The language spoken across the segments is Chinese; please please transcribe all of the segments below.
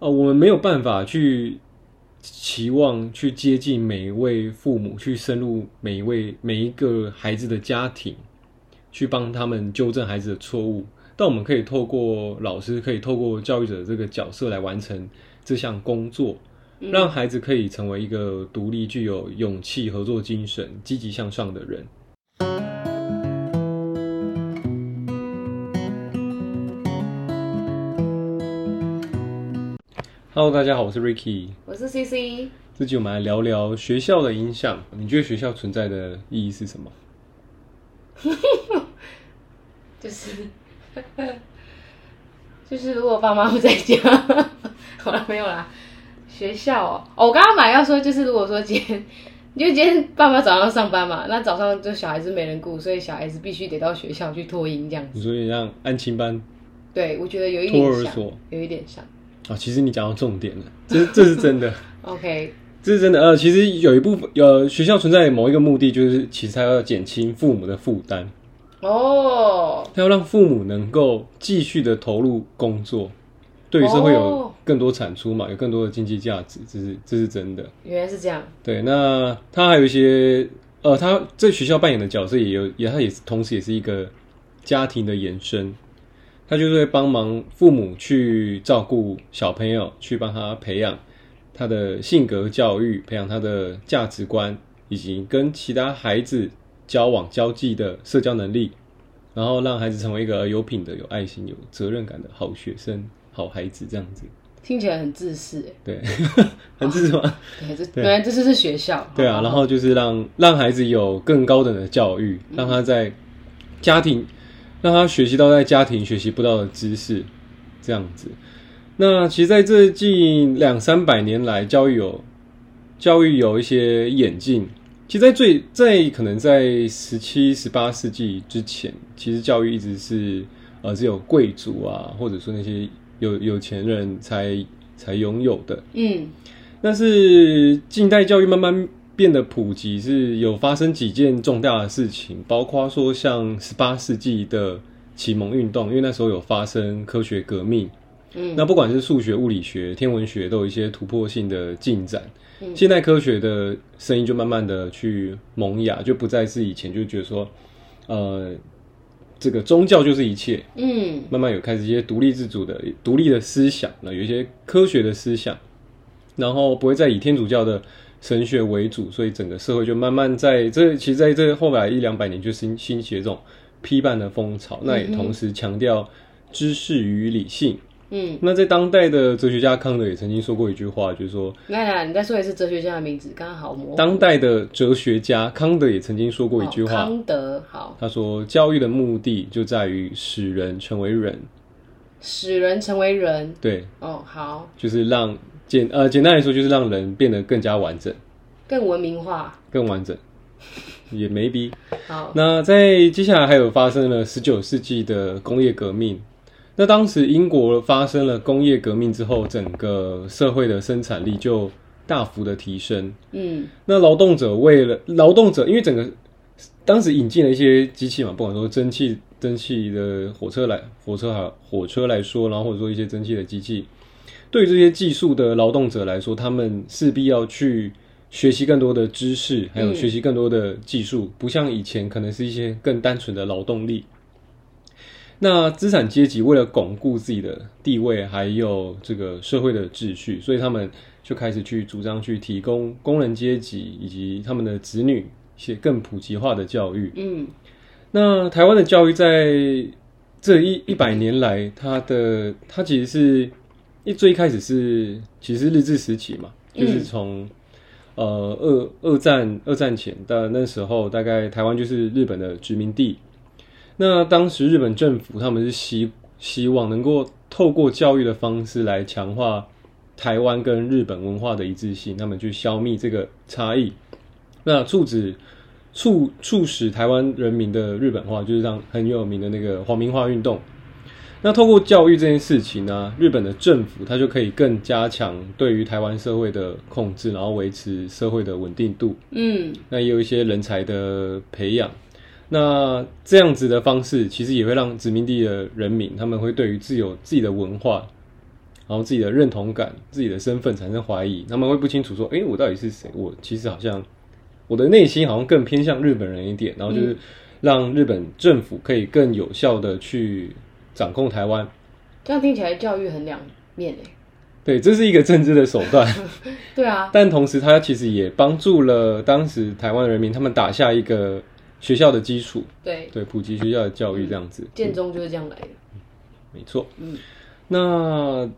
呃，我们没有办法去期望去接近每一位父母，去深入每一位每一个孩子的家庭，去帮他们纠正孩子的错误。但我们可以透过老师，可以透过教育者这个角色来完成这项工作，让孩子可以成为一个独立、具有勇气、合作精神、积极向上的人。Hello，大家好，我是 Ricky。我是 CC，这集我们来聊聊学校的影响。你觉得学校存在的意义是什么？就是 就是如果爸妈不在家，好了没有啦。学校哦，哦我刚刚本来要说，就是如果说今天，因为今天爸妈早上要上班嘛，那早上就小孩子没人顾，所以小孩子必须得到学校去托婴这样子。你说你像安亲班对，我觉得有一托点像有一点像。啊，其实你讲到重点了，这这是真的，OK，这是真的。呃，其实有一部分，呃，学校存在某一个目的，就是其实它要减轻父母的负担，哦，它要让父母能够继续的投入工作，对于社会有哦更多产出嘛，有更多的经济价值，这是这是真的。原来是这样。对，那他还有一些，呃，他在学校扮演的角色也有，也他也是同时也是一个家庭的延伸，他就是会帮忙父母去照顾小朋友，去帮他培养他的性格教育，培养他的价值观，以及跟其他孩子交往交际的社交能力，然后让孩子成为一个有品德、有爱心、有责任感的好学生、好孩子，这样子。听起来很自私哎，对，很自私吗？对，这原来这就是学校。对啊，然后就是让让孩子有更高等的教育，让他在家庭，让他学习到在家庭学习不到的知识，这样子。那其实，在这近两三百年来，教育有教育有一些演进。其实，在最在可能在十七、十八世纪之前，其实教育一直是呃只有贵族啊，或者说那些有有钱人才才拥有的。嗯但是近代教育慢慢变得普及，是有发生几件重大的事情，包括说像十八世纪的启蒙运动，因为那时候有发生科学革命，嗯。那不管是数学、物理学、天文学，都有一些突破性的进展。嗯。现代科学的声音就慢慢的去萌芽，就不再是以前就觉得说，呃，这个宗教就是一切，嗯。慢慢有开始一些独立自主的、独立的思想，那有一些科学的思想，然后不会再以天主教的神学为主，所以整个社会就慢慢在这其实在这后来一两百年就兴兴起了这种批判的风潮，那也同时强调知识与理性。嗯，那在当代的哲学家康德也曾经说过一句话，就是说，来来，你再说一次哲学家的名字，刚刚好模糊。当代的哲学家康德也曾经说过一句话，哦康德好，他说，教育的目的就在于使人成为人，使人成为人。对，哦，好，就是让简呃简单来说，就是让人变得更加完整，更文明化。更完整，也没逼。好，那在接下来还有发生了十九世纪的工业革命。那当时英国发生了工业革命之后，整个社会的生产力就大幅的提升。嗯那劳动者为了劳动者，因为整个当时引进了一些机器嘛，不管说蒸汽蒸汽的火车来火车还火车来说，然后或者说一些蒸汽的机器，对于这些技术的劳动者来说，他们势必要去学习更多的知识，还有学习更多的技术，不像以前可能是一些更单纯的劳动力。那资产阶级为了巩固自己的地位，还有这个社会的秩序，所以他们就开始去主张去提供工人阶级以及他们的子女一些更普及化的教育。嗯那台湾的教育在这一一百年来，它的它其实是一最一开始是其实日治时期嘛，就是从、呃二二战二战前的那时候，大概台湾就是日本的殖民地。那当时日本政府他们是希希望能够透过教育的方式来强化台湾跟日本文化的一致性，他们去消灭这个差异。那促使促促使台湾人民的日本化，就是让很有名的那个皇民化运动。那透过教育这件事情呢、日本的政府它就可以更加强对于台湾社会的控制，然后维持社会的稳定度。嗯那也有一些人才的培养。那这样子的方式，其实也会让殖民地的人民，他们会对于自有自己的文化，然后自己的认同感、自己的身份产生怀疑，他们会不清楚说，诶，我到底是谁？我其实好像我的内心好像更偏向日本人一点，然后就是让日本政府可以更有效的去掌控台湾。这样听起来教育很两面诶。对，这是一个政治的手段。对啊，但同时它其实也帮助了当时台湾人民他们打下一个学校的基础。对对，普及学校的教育这样子。建中就是这样来的。没错。嗯，那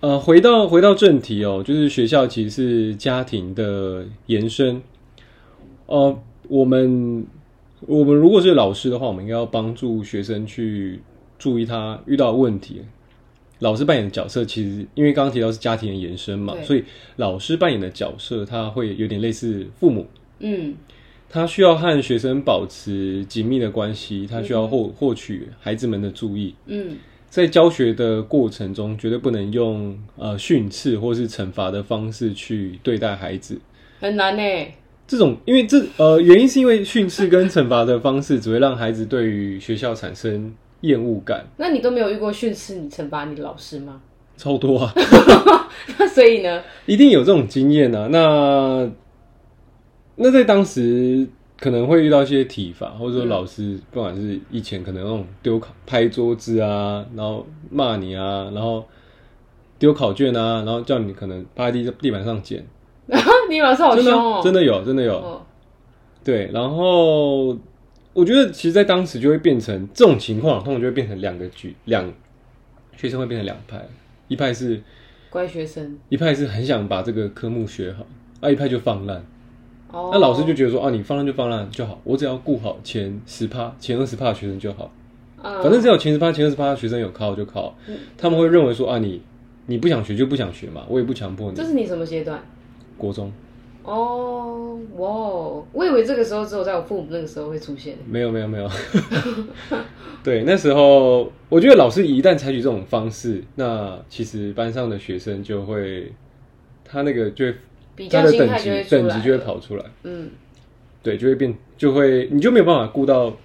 呃，回到回到正题哦，就是学校其实是家庭的延伸。呃，我们我们如果是老师的话，我们应该要帮助学生去注意他遇到的问题。老师扮演的角色，其实因为刚刚提到是家庭的延伸嘛，所以老师扮演的角色，他会有点类似父母。嗯，他需要和学生保持紧密的关系，他需要获获取孩子们的注意。嗯，在教学的过程中，绝对不能用呃训斥或是惩罚的方式去对待孩子，很难呢。这种因为这呃原因是因为训斥跟惩罚的方式，只会让孩子对于学校产生。厌恶感？那你都没有遇过训斥你、惩罚你的老师吗？超多啊！那所以呢？一定有这种经验啊。那那在当时可能会遇到一些体罚，或者说老师不管是以前可能那种丢考、拍桌子啊，然后骂你啊，然后丢考卷啊，然后叫你可能趴在地地板上捡。你老师好凶哦！真的有，真的有。对，然后。我觉得，其实，在当时就会变成这种情况，通常就会变成两个局，两学生会变成两派，一派是乖学生，一派是很想把这个科目学好，啊，一派就放烂。哦，那老师就觉得说，啊，你放烂就放烂就好，我只要顾好前十趴、前二十趴的学生就好，反正只要前十趴、前二十趴的学生有考就考。他们会认为说，啊，你你不想学就不想学嘛，我也不强迫你。这是你什么阶段？国中。哦，哇！我以为这个时候只有在我父母那个时候会出现。没有，没有，没有。对，那时候我觉得老师一旦采取这种方式，那其实班上的学生就会，他那个就会，他的等级等级就会跑出来。嗯，对，就会变，就会你就没有办法顾到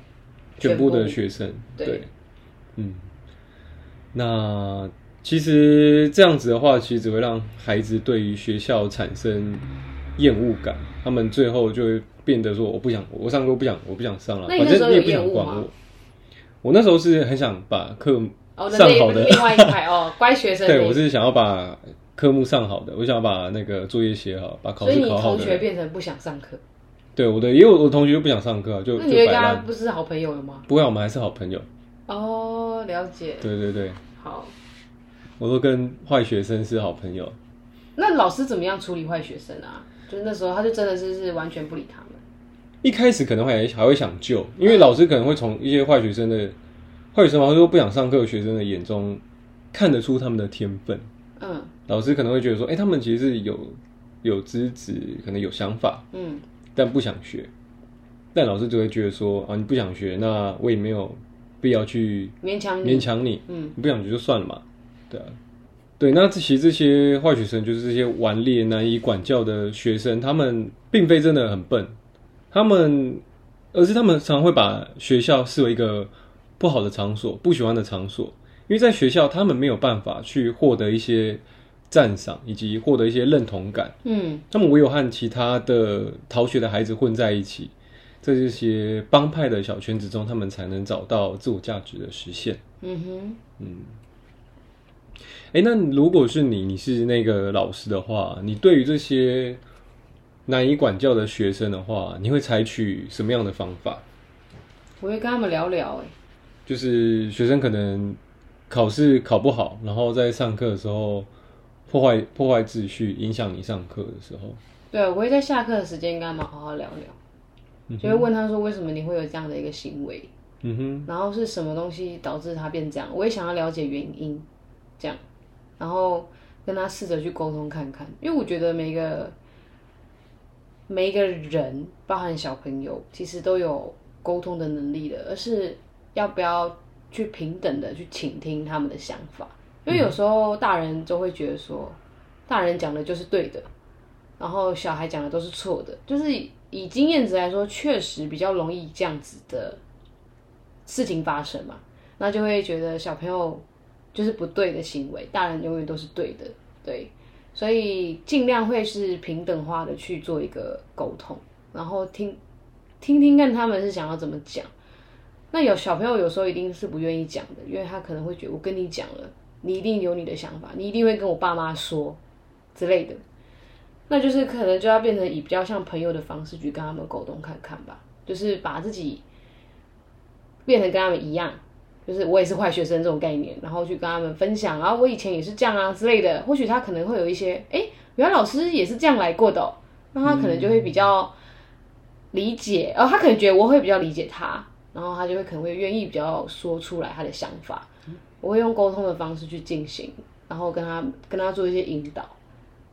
全部的学生。对，嗯，那其实这样子的话，其实只会让孩子对于学校产生。厌恶感，他们最后就会变得说：“我不想，我上课不想，我不想上了。”反正你也不想管我。我那时候是很想把课上好的，另外一排哦，乖学生。对，我是想要把科目上好的，我想要把那个作业写好，把考试考好。所以你同学变成不想上课？对，我的也有我同学就不想上课，就那你跟他不是好朋友了吗？不会，我们还是好朋友。哦，了解。对对对，好。我都跟坏学生是好朋友。那老师怎么样处理坏学生啊？就那时候，他就真的是是完全不理他们。一开始可能会还会想救，因为老师可能会从一些坏学生的坏学生，或者说不想上课的学生的眼中看得出他们的天分。嗯，老师可能会觉得说，哎，他们其实是有有资质，可能有想法，嗯，但不想学。但老师就会觉得说，啊，你不想学，那我也没有必要去勉强勉强你，嗯，你不想学就算了嘛，对啊。对，那其实这些坏学生就是这些顽劣、难以管教的学生，他们并非真的很笨，他们，而是他们常会把学校视为一个不好的场所、不喜欢的场所，因为在学校他们没有办法去获得一些赞赏以及获得一些认同感。嗯，他们唯有和其他的逃学的孩子混在一起，在这些帮派的小圈子中，他们才能找到自我价值的实现。嗯哼，嗯。哎，那如果是你，你是那个老师的话，你对于这些难以管教的学生的话，你会采取什么样的方法？我会跟他们聊聊，哎，就是学生可能考试考不好，然后在上课的时候破坏破坏秩序，影响你上课的时候。对，我会在下课的时间跟他们好好聊聊，就会问他说为什么你会有这样的一个行为，嗯哼，然后是什么东西导致他变这样，我也想要了解原因，这样。然后跟他试着去沟通看看，因为我觉得每个每一个人，包含小朋友，其实都有沟通的能力的，而是要不要去平等的去倾听他们的想法。因为有时候大人就会觉得说，大人讲的就是对的，然后小孩讲的都是错的。就是以经验值来说，确实比较容易这样子的事情发生嘛，那就会觉得小朋友。就是不对的行为，大人永远都是对的，对，所以尽量会是平等化的去做一个沟通，然后听听听看他们是想要怎么讲。那有小朋友有时候一定是不愿意讲的，因为他可能会觉得我跟你讲了，你一定有你的想法，你一定会跟我爸妈说之类的。那就是可能就要变成以比较像朋友的方式去跟他们沟通看看吧，就是把自己变成跟他们一样，就是我也是坏学生这种概念，然后去跟他们分享，然后我以前也是这样啊之类的。或许他可能会有一些，哎，原来老师也是这样来过的，那他可能就会比较理解，哦，他可能觉得我会比较理解他，然后他就会可能会愿意比较说出来他的想法。我会用沟通的方式去进行，然后跟他跟他做一些引导。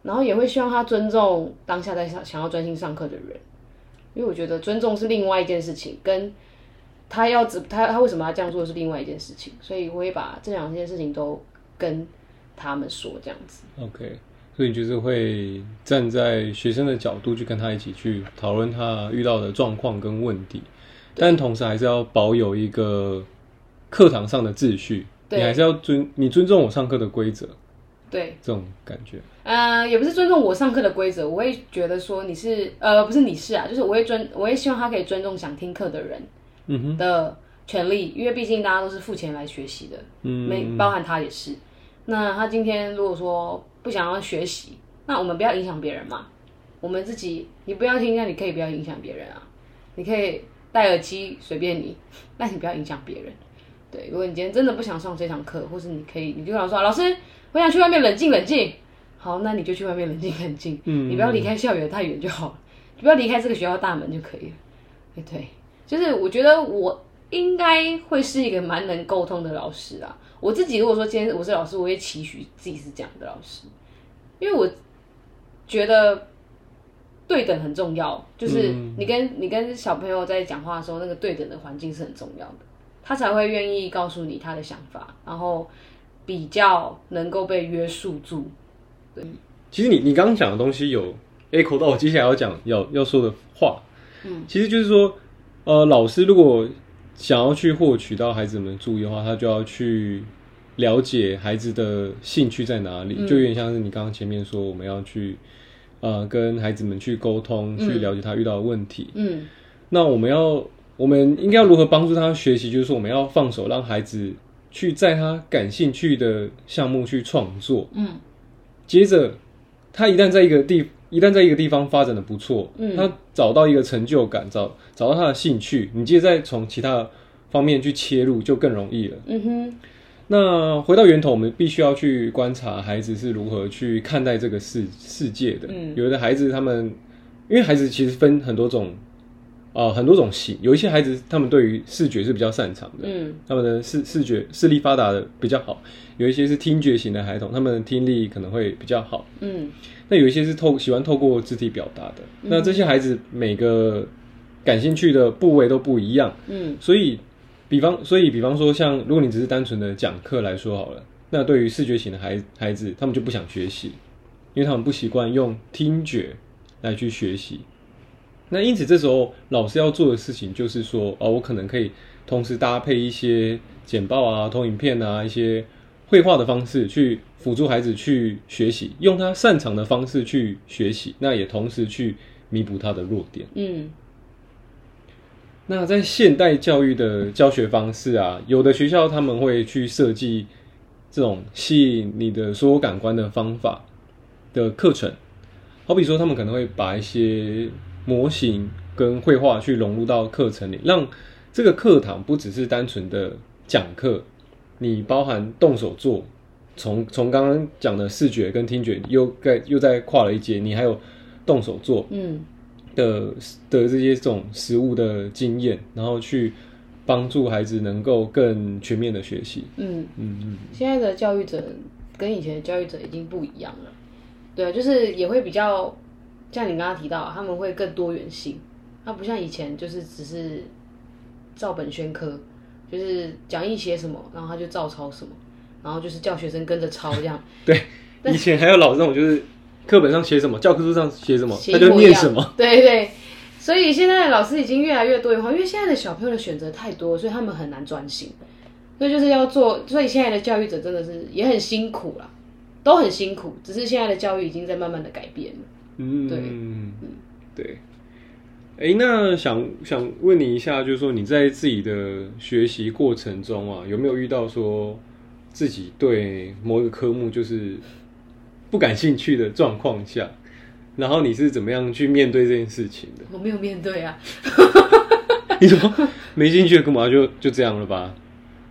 然后也会希望他尊重当下在想想要专心上课的人，因为我觉得尊重是另外一件事情，跟他要怎他他为什么要这样做是另外一件事情，所以我会把这两件事情都跟他们说这样子。OK，所以你就是会站在学生的角度去跟他一起去讨论他遇到的状况跟问题，但同时还是要保有一个课堂上的秩序，你还是要尊你尊重我上课的规则。对，这种感觉，呃，也不是尊重我上课的规则，我会觉得说你是，呃，不是你是啊，就是我会尊，我会希望他可以尊重想听课的人，的权利，因为毕竟大家都是付钱来学习的，嗯，没包含他也是。那他今天如果说不想要学习，那我们不要影响别人嘛，我们自己，你不要听，那你可以不要影响别人啊，你可以戴耳机随便你，那你不要影响别人。对，如果你今天真的不想上这堂课，或是你可以，你就跟老师说，老师。我想去外面冷静冷静，好，那你就去外面冷静冷静。嗯，你不要离开校园太远就好了，你不要离开这个学校大门就可以了。对对，就是我觉得我应该会是一个蛮能沟通的老师啊。我自己如果说今天我是老师，我也期许自己是这样的老师，因为我觉得对等很重要，就是你跟你跟小朋友在讲话的时候，那个对等的环境是很重要的，他才会愿意告诉你他的想法，然后。比较能够被约束住，对。其实你你刚刚讲的东西有 echo 到我接下来要讲要要说的话，嗯，其实就是说，呃，老师如果想要去获取到孩子们注意的话，他就要去了解孩子的兴趣在哪里，就有点像是你刚刚前面说，我们要去呃跟孩子们去沟通，去了解他遇到的问题，嗯，那我们要我们应该要如何帮助他学习？就是说，我们要放手让孩子。去在他感兴趣的项目去创作，嗯，接着他一旦在一个地一旦在一个地方发展的不错，嗯，他找到一个成就感，找找到他的兴趣，你接着再从其他方面去切入，就更容易了。嗯哼，那回到源头，我们必须要去观察孩子是如何去看待这个世世界的。嗯，有的孩子他们，因为孩子其实分很多种。啊，很多种型，有一些孩子他们对于视觉是比较擅长的，嗯，他们的视视觉视力发达的比较好；有一些是听觉型的孩童，他们的听力可能会比较好，嗯，那有一些是透喜欢透过肢体表达的，那这些孩子每个感兴趣的部位都不一样，嗯，所以比方所以比方说像如果你只是单纯的讲课来说好了，那对于视觉型的孩孩子，他们就不想学习，因为他们不习惯用听觉来去学习。那因此，这时候老师要做的事情就是说，哦，我可能可以同时搭配一些简报啊、投影片啊、一些绘画的方式，去辅助孩子去学习，用他擅长的方式去学习。那也同时去弥补他的弱点。嗯。那在现代教育的教学方式啊，有的学校他们会去设计这种吸引你的所有感官的方法的课程，好比说，他们可能会把一些模型跟绘画去融入到课程里，让这个课堂不只是单纯的讲课，你包含动手做，从从刚刚讲的视觉跟听觉又在又再跨了一阶，你还有动手做，嗯的的这些这种实物的经验，然后去帮助孩子能够更全面的学习。嗯嗯嗯，现在的教育者跟以前的教育者已经不一样了，对，就是也会比较。像你刚刚提到，他们会更多元性，他不像以前就是只是照本宣科，就是讲义写什么，然后他就照抄什么，然后就是叫学生跟着抄这样。对，以前还有老这种，就是课本上写什么，教科书上写什么，他就念什么。对对，所以现在的老师已经越来越多元化，因为现在的小朋友的选择太多，所以他们很难专心。所以就是要做，所以现在的教育者真的是也很辛苦啦，都很辛苦，只是现在的教育已经在慢慢的改变了。嗯，对对。哎、那想想问你一下，就是说你在自己的学习过程中啊，有没有遇到说自己对某一个科目就是不感兴趣的状况下，然后你是怎么样去面对这件事情的？我没有面对啊，你怎么没兴趣的干嘛就就这样了吧？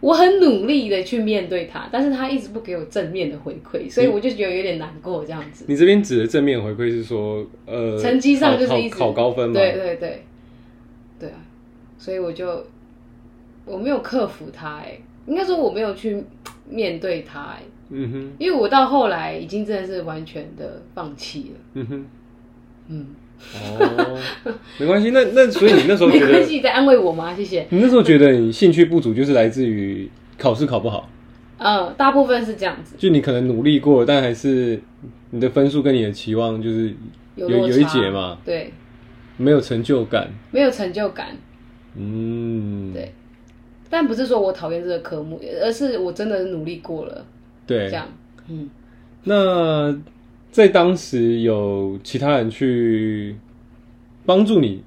我很努力的去面对他，但是他一直不给我正面的回馈，所以我就觉得有点难过这样子。你这边指的正面回馈是说，呃，成绩上就是考一直考考高分嘛？对对对，对啊，所以我就我没有克服他、哎，应该说我没有去面对他、哎，嗯哼，因为我到后来已经真的是完全的放弃了。嗯哼，嗯，哦，没关系。那那所以你那时候觉得，没关系，你在安慰我吗？谢谢。你那时候觉得你兴趣不足，就是来自于考试考不好，嗯，大部分是这样子，就你可能努力过，但还是你的分数跟你的期望就是有有一节嘛，对，没有成就感。没有成就感。嗯，对但不是说我讨厌这个科目，而是我真的努力过了，对这。样。嗯，那在当时有其他人去帮助你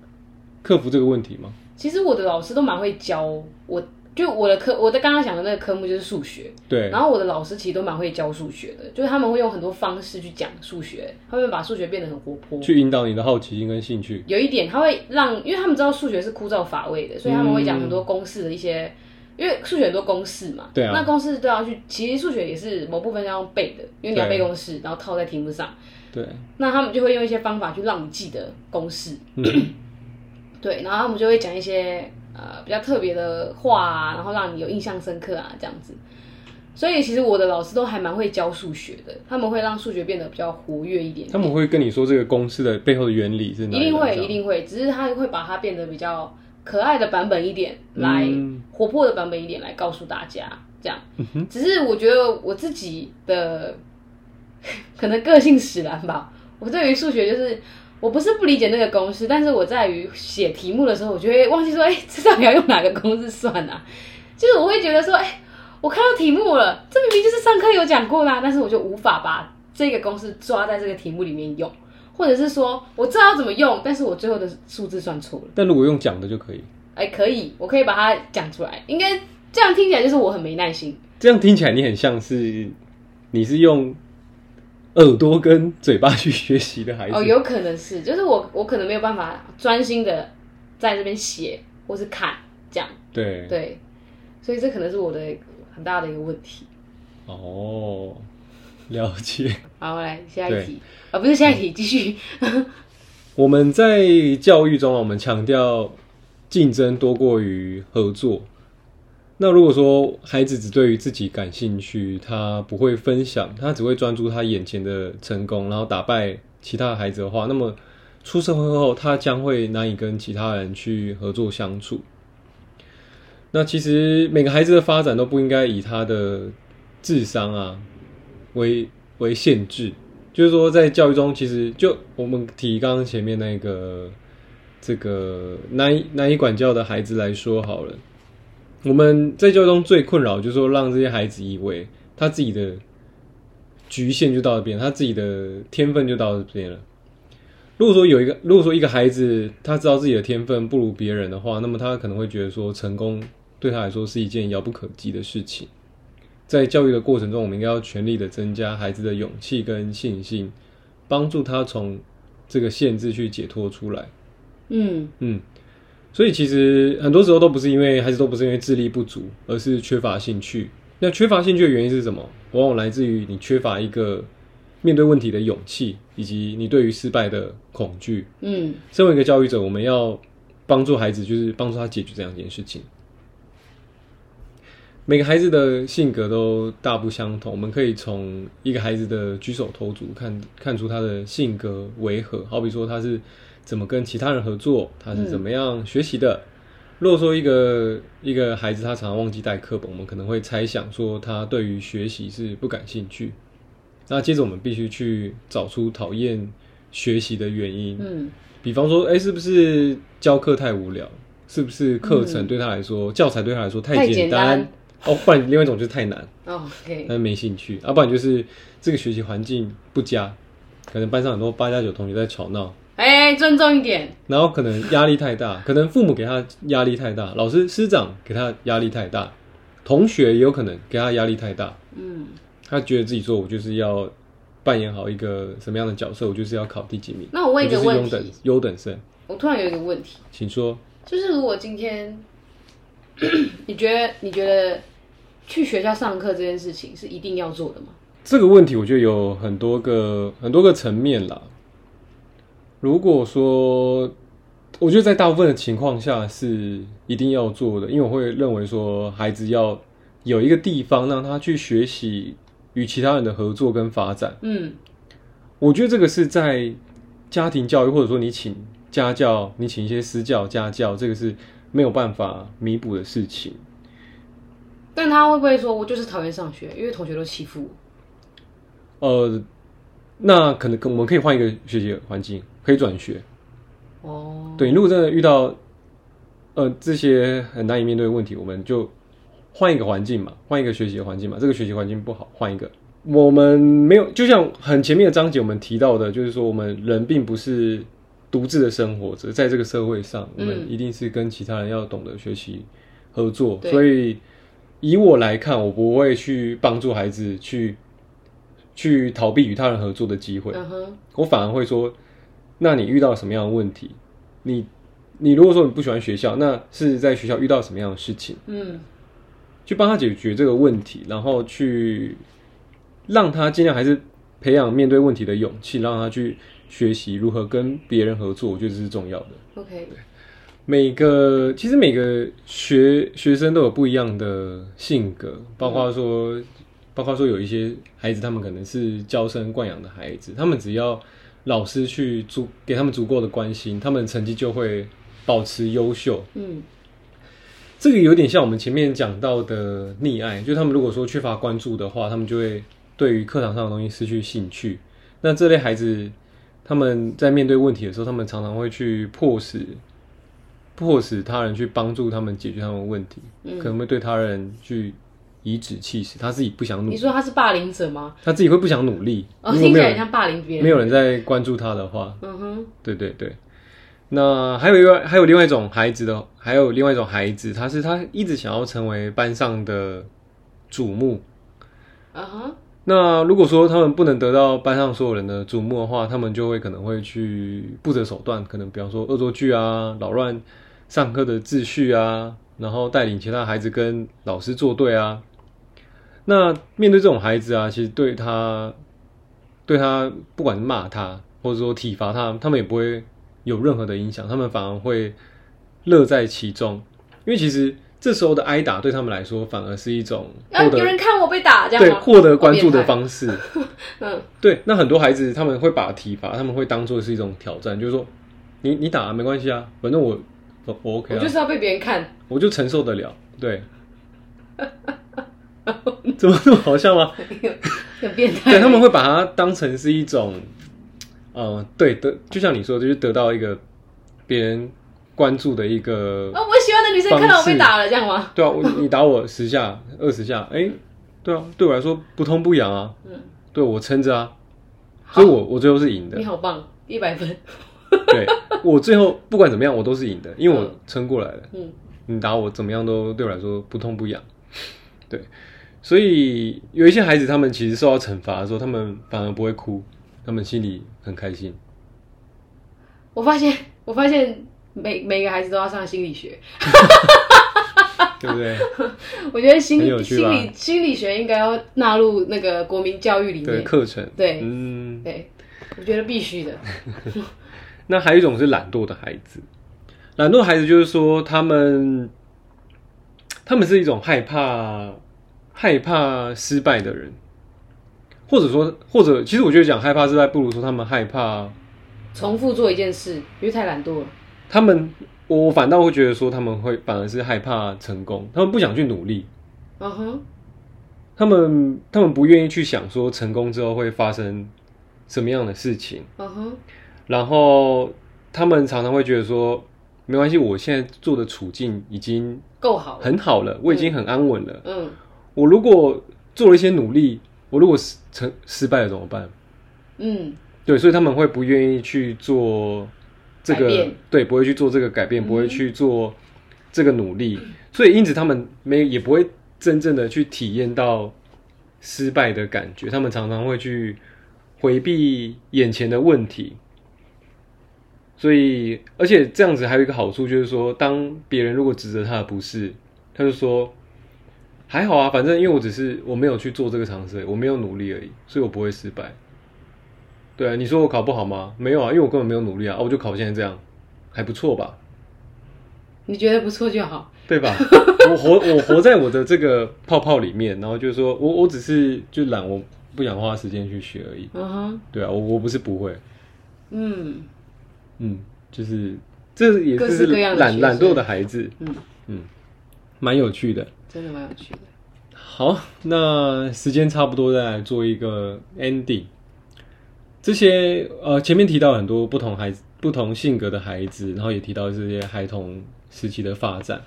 克服这个问题吗？其实我的老师都蛮会教我，就我的科，我在刚刚讲的那个科目就是数学，对，然后我的老师其实都蛮会教数学的，就是他们会用很多方式去讲数学，他们把数学变得很活泼。去引导你的好奇心跟兴趣。有一点，他会让，因为他们知道数学是枯燥乏味的，所以他们会讲很多公式的一些，因为数学很多公式嘛，对啊。那公式都要去，其实数学也是某部分要用背的，因为你要背公式，然后套在题目上，对，那他们就会用一些方法去让你记得公式，嗯。对，然后他们就会讲一些呃比较特别的话啊，然后让你有印象深刻啊这样子。所以其实我的老师都还蛮会教数学的，他们会让数学变得比较活跃一点他们会跟你说这个公式的背后的原理是哪里一定会，一定会，只是他会把它变得比较可爱的版本一点，来、嗯活泼的版本一点来告诉大家，这样。只是我觉得我自己的 可能个性使然吧，我对于数学就是我不是不理解那个公式，但是我在于写题目的时候，我就会忘记说，哎、这到底要用哪个公式算啊？就是我会觉得说，哎、我看到题目了，这明明就是上课有讲过啦，但是我就无法把这个公式抓在这个题目里面用，或者是说我知道要怎么用，但是我最后的数字算错了。但如果用讲的就可以，哎、可以，我可以把它讲出来，应该这样听起来就是我很没耐心。这样听起来你很像是你是用耳朵跟嘴巴去学习的孩子。哦，有可能是，就是我我可能没有办法专心的在这边写或是看这样，对，对，所以这可能是我的很大的一个问题。哦，了解。好，来下一题啊、不是下一题，继续。我们在教育中啊，我们强调竞争多过于合作。那如果说孩子只对于自己感兴趣，他不会分享，他只会专注他眼前的成功，然后打败其他孩子的话，那么出社会后，他将会难以跟其他人去合作相处。那其实每个孩子的发展都不应该以他的智商啊为为限制，就是说在教育中，其实就我们提刚刚前面那个这个难以难以管教的孩子来说好了，我们在教育中最困扰就是说让这些孩子以为他自己的局限就到这边，他自己的天分就到这边了。如果说有一个，如果说一个孩子他知道自己的天分不如别人的话，那么他可能会觉得说成功对他来说是一件遥不可及的事情。在教育的过程中，我们应该要全力的增加孩子的勇气跟信心，帮助他从这个限制去解脱出来。嗯嗯，所以其实很多时候都不是因为孩子都不是因为智力不足，而是缺乏兴趣。那缺乏兴趣的原因是什么？往往来自于你缺乏一个面对问题的勇气，以及你对于失败的恐惧。嗯身为一个教育者，我们要帮助孩子，就是帮助他解决这样一件事情。每个孩子的性格都大不相同，我们可以从一个孩子的举手投足看看出他的性格为何。好比说他是怎么跟其他人合作，他是怎么样学习的。如果说一个一个孩子他常常忘记带课本，我们可能会猜想说他对于学习是不感兴趣。那接着我们必须去找出讨厌学习的原因。嗯。比方说，哎、是不是教课太无聊？是不是课程对他来说，教材对他来说太简简单。哦，不然另外一种就是太难，哦，OK，他没兴趣，要、不然就是这个学习环境不佳，可能班上很多八加九同学在吵闹，哎、尊重一点，然后可能压力太大，可能父母给他压力太大，老师师长给他压力太大，同学也有可能给他压力太大，嗯，他觉得自己说我就是要扮演好一个什么样的角色，我就是要考第几名，那我问一个问优等生，我突然有一个问题，请说。就是如果今天你觉得你觉得去学校上课这件事情是一定要做的吗？这个问题我觉得有很多个很多个层面啦。如果说，我觉得在大部分的情况下是一定要做的，因为我会认为说，孩子要有一个地方让他去学习与其他人的合作跟发展。嗯我觉得这个是在家庭教育，或者说你请家教，你请一些私教、家教，这个是没有办法弥补的事情。但他会不会说我就是讨厌上学，因为同学都欺负我？呃，那可能我们可以换一个学习环境，可以转学。哦，对，如果真的遇到呃这些很难以面对的问题，我们就换一个环境嘛，换一个学习的环境嘛。这个学习环境不好，换一个。我们没有，就像很前面的章节我们提到的，就是说我们人并不是独自的生活着，在这个社会上，我们嗯一定是跟其他人要懂得学习合作。对所以以我来看，我不会去帮助孩子去去逃避与他人合作的机会。我反而会说，那你遇到什么样的问题？你你如果说你不喜欢学校，那是在学校遇到什么样的事情？嗯去帮他解决这个问题，然后去让他尽量还是培养面对问题的勇气，让他去学习如何跟别人合作，我觉得这是重要的。，OK，每个其实每个学学生都有不一样的性格，包括说，包括说有一些孩子，他们可能是娇生惯养的孩子，他们只要老师去足给他们足够的关心，他们成绩就会保持优秀。嗯这个有点像我们前面讲到的溺爱，就他们如果说缺乏关注的话，他们就会对于课堂上的东西失去兴趣。那这类孩子，他们在面对问题的时候，他们常常会去迫使迫使他人去帮助他们解决他们的问题，嗯可能会对他人去颐指气使，他自己不想努力你，说他是霸凌者吗？他自己会不想努力。哦，听起来很像霸凌别人。没有人在关注他的话，嗯哼，对对对，那还有一个还有另外一种孩子的，还有另外一种孩子，他是他一直想要成为班上的瞩目。啊哈，那如果说他们不能得到班上所有人的瞩目的话，他们就会可能会去不择手段，可能比方说恶作剧啊，扰乱上课的秩序啊，然后带领其他孩子跟老师作对啊。那面对这种孩子啊，其实对他对他不管是骂他，或者说体罚他，他们也不会有任何的影响，他们反而会乐在其中，因为其实这时候的挨打对他们来说，反而是一种有人看我被打，这样？对获得关注的方式。嗯，对，那很多孩子他们会把体罚，他们会当做是一种挑战，就是说，你你打、啊没关系啊，反正我我我 OK 啊，我就是要被别人看，我就承受得了。对，怎么那么好笑吗？很变态。对，他们会把它当成是一种，呃，对的，就像你说的，就是得到一个别人关注的一个，哦，我喜欢的女生看到我被打了，这样吗？对啊，我你打我十下、二十下，哎、对啊，对我来说不痛不痒啊，嗯，对我撑着啊，所以我我最后是赢的你。好棒，一百分。对我最后不管怎么样，我都是赢的，因为我嗯撑过来了。嗯你打我怎么样都对我来说不痛不痒。对，所以有一些孩子，他们其实受到惩罚的时候，他们反而不会哭，他们心里很开心。我发现，我发现每每个孩子都要上心理学。对不对？我觉得心很有趣吧心理心理学应该要纳入那个国民教育里的面。课程，对嗯，对，我觉得必须的。那还有一种是懒惰的孩子，懒惰的孩子就是说他们，他们是一种害怕害怕失败的人，或者说，或者其实我觉得讲害怕失败，不如说他们害怕重复做一件事，因为太懒惰了。他们，我反倒会觉得说他们会反而是害怕成功，他们不想去努力，嗯哼，他们他们不愿意去想说成功之后会发生什么样的事情，嗯哼，然后他们常常会觉得说，没关系，我现在做的处境已经够好，很好了，我已经很安稳了。嗯，我如果做了一些努力，我如果失成失败了怎么办？嗯，对，所以他们会不愿意去做这个，对，不会去做这个改变，不嗯会去做这个努力，所以因此他们没也不会真正的去体验到失败的感觉，他们常常会去回避眼前的问题。所以，而且这样子还有一个好处，就是说，当别人如果指责他的不是，他就说还好啊，反正因为我只是我没有去做这个尝试，我没有努力而已，所以我不会失败。对啊，你说我考不好吗？没有啊，因为我根本没有努力啊，啊我就考现在这样，还不错吧？你觉得不错就好。对吧？我活我活在我的这个泡泡里面，然后就是说我我只是就懒，我不想花时间去学而已。嗯哼，对啊，我我不是不会，嗯嗯，就是这也各是懒懒惰的孩子，嗯，嗯，蛮有趣的。真的蛮有趣的。好，那时间差不多，再来做一个 ending。这些呃，前面提到很多不同孩子、不同性格的孩子，然后也提到这些孩童时期的发展。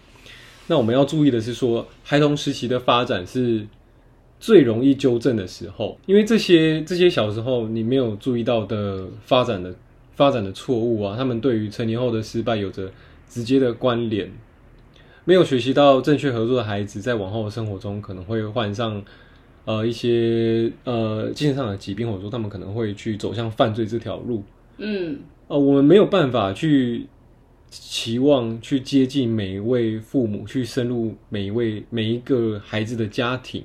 那我们要注意的是说，孩童时期的发展是最容易纠正的时候，因为这些这些小时候你没有注意到的发展的发展的错误啊，他们对于成年后的失败有着直接的关联。没有学习到正确合作的孩子，在往后的生活中可能会患上呃一些呃精神上的疾病，或者说他们可能会去走向犯罪这条路。嗯呃，我们没有办法去期望去接近每一位父母，去深入每一位每一个孩子的家庭，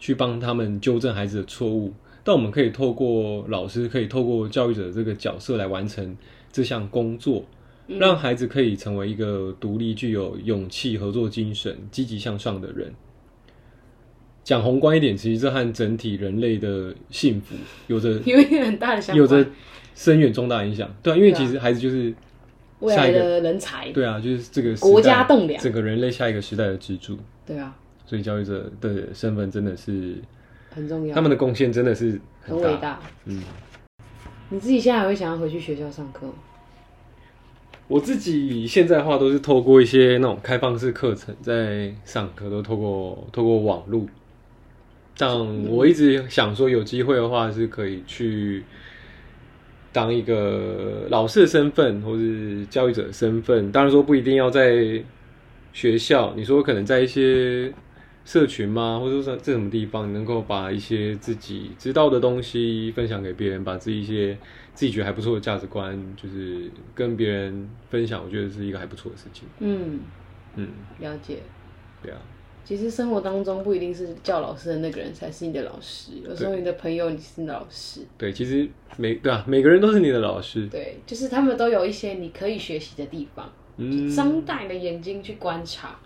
去帮他们纠正孩子的错误。但我们可以透过老师，可以透过教育者这个角色来完成这项工作，让孩子可以成为一个独立、具有勇气、合作精神、积极向上的人。讲宏观一点，其实这和整体人类的幸福有着 有一点很大的相有着。深远重大影响。对啊，因为其实孩子就是未来下一个的人才，对啊，就是这个国家栋梁整个人类下一个时代的支柱。对啊，所以教育者的身份真的是很重要，他们的贡献真的是。很伟大。嗯，你自己现在还会想要回去学校上课吗？我自己现在的话都是透过一些那种开放式课程在上课，都透过透过网络。像我一直想说，有机会的话是可以去当一个老师的身份，或是教育者的身份。当然说不一定要在学校，你说可能在一些社群吗，或者说在什么地方，能够把一些自己知道的东西分享给别人，把自己一些自己觉得还不错的价值观，就是跟别人分享，我觉得是一个还不错的事情。嗯，嗯，了解。对啊，其实生活当中不一定是叫老师的那个人才是你的老师，有时候你的朋友你是你的老师。对，其实每对啊，每个人都是你的老师。对，就是他们都有一些你可以学习的地方，嗯，张大你的眼睛去观察，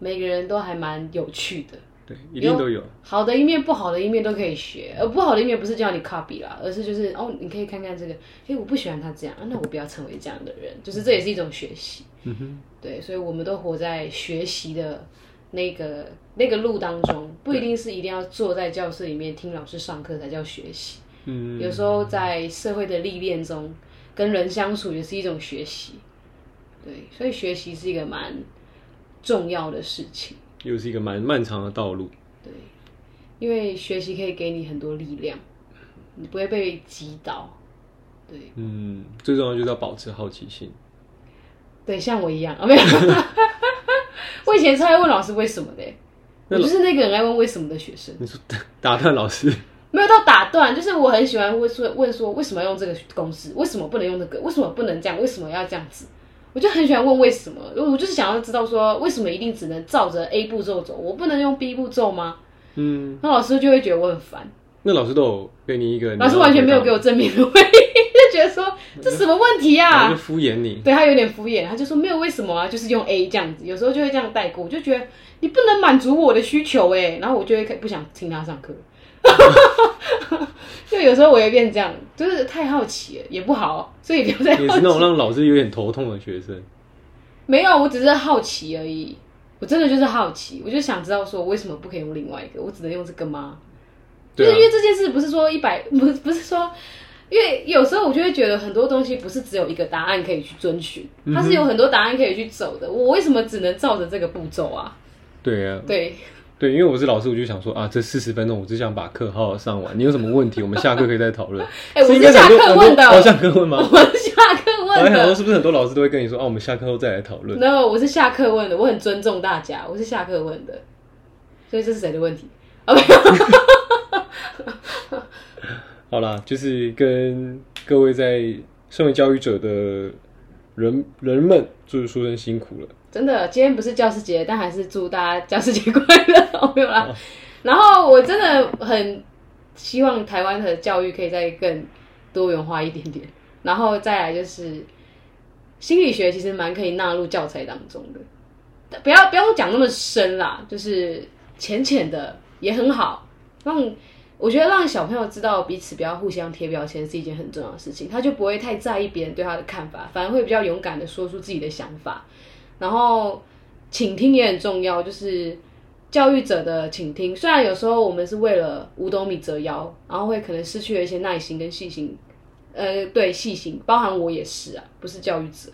每个人都还蛮有趣的。对，一定都有。好的一面、不好的一面都可以学，而不好的一面不是叫你 copy 啦，而是就是哦，你可以看看这个，哎，我不喜欢他这样，啊那我不要成为这样的人，就是这也是一种学习。嗯哼，对，所以我们都活在学习的那个那个路当中，不一定是一定要坐在教室里面听老师上课才叫学习，嗯，有时候在社会的历练中，跟人相处也是一种学习。对，所以学习是一个蛮重要的事情。又是一个蛮漫长的道路。对，因为学习可以给你很多力量，你不会被击倒。对嗯，最重要就是要保持好奇心。对，像我一样啊，没有。我以前超爱问老师为什么的，我就是那个很爱问为什么的学生。你说 打断老师，没有到打断，就是我很喜欢问说问说为什么要用这个公式，为什么不能用这个，为什么不能这样，为什么要这样子？我就很喜欢问为什么，我就是想要知道说为什么一定只能照着 A 步骤走，我不能用 B 步骤吗？嗯，那老师就会觉得我很烦，那老师都有给你一个，老师完全没有给我正面的回应，就觉得说这什么问题呀、然后就敷衍你。对他有点敷衍，他就说没有为什么啊，就是用 A 这样子，有时候就会这样带过，我就觉得你不能满足我的需求哎，然后我就会不想听他上课，就有时候我也变这样，就是太好奇了也不好，所以不要再好奇。也是那种让老师有点头痛的学生。没有，我只是好奇而已，我真的就是好奇，我就想知道说我为什么不可以用另外一个，我只能用这个吗？就是因为这件事不是说一百，不是不是说因为有时候我就会觉得很多东西不是只有一个答案可以去遵循，嗯它是有很多答案可以去走的。我为什么只能照着这个步骤啊？对啊，对，对，因为我是老师，我就想说啊，这四十分钟我只想把课好好上完。你有什么问题，我们下课可以再讨论。哎、我是下课问的，哦，下课问吗？我是下课问的。想说是不是很多老师都会跟你说啊，我们下课后再来讨论。no，我是下课问的，我很尊重大家，我是下课问的。所以这是谁的问题？哦，没有。好啦，就是跟各位在身为教育者的人人们，就是说声辛苦了。真的，今天不是教师节，但还是祝大家教师节快乐，哦、没有啦。然后我真的很希望台湾的教育可以再更多元化一点点，然后再来就是心理学其实蛮可以纳入教材当中的，不要不要讲那么深啦，就是浅浅的也很好，让我觉得让小朋友知道彼此不要互相贴标签是一件很重要的事情，他就不会太在意别人对他的看法，反而会比较勇敢的说出自己的想法。然后倾听也很重要，就是教育者的倾听。虽然有时候我们是为了五斗米折腰，然后会可能失去了一些耐心跟细心，呃，对细心，包含我也是啊，不是教育者。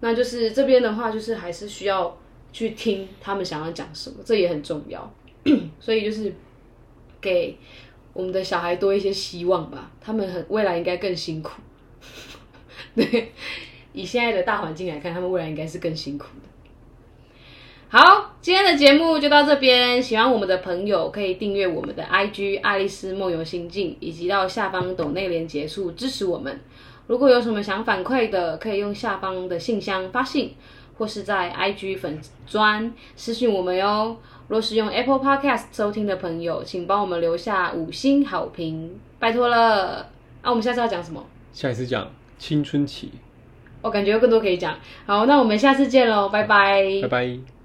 那就是这边的话，就是还是需要去听他们想要讲什么，这也很重要。所以就是给我们的小孩多一些希望吧，他们很未来应该更辛苦。对，以现在的大环境来看，他们未来应该是更辛苦的。好，今天的节目就到这边。喜欢我们的朋友可以订阅我们的 IG 爱丽丝梦游心境，以及到下方抖内连结束支持我们。如果有什么想反馈的，可以用下方的信箱发信，或是在 IG 粉专私讯我们哟。若是用 Apple Podcast 收听的朋友，请帮我们留下五星好评，拜托了。啊，我们下次要讲什么？下一次讲青春期，我感觉有更多可以讲。好，那我们下次见喽，拜拜。拜拜。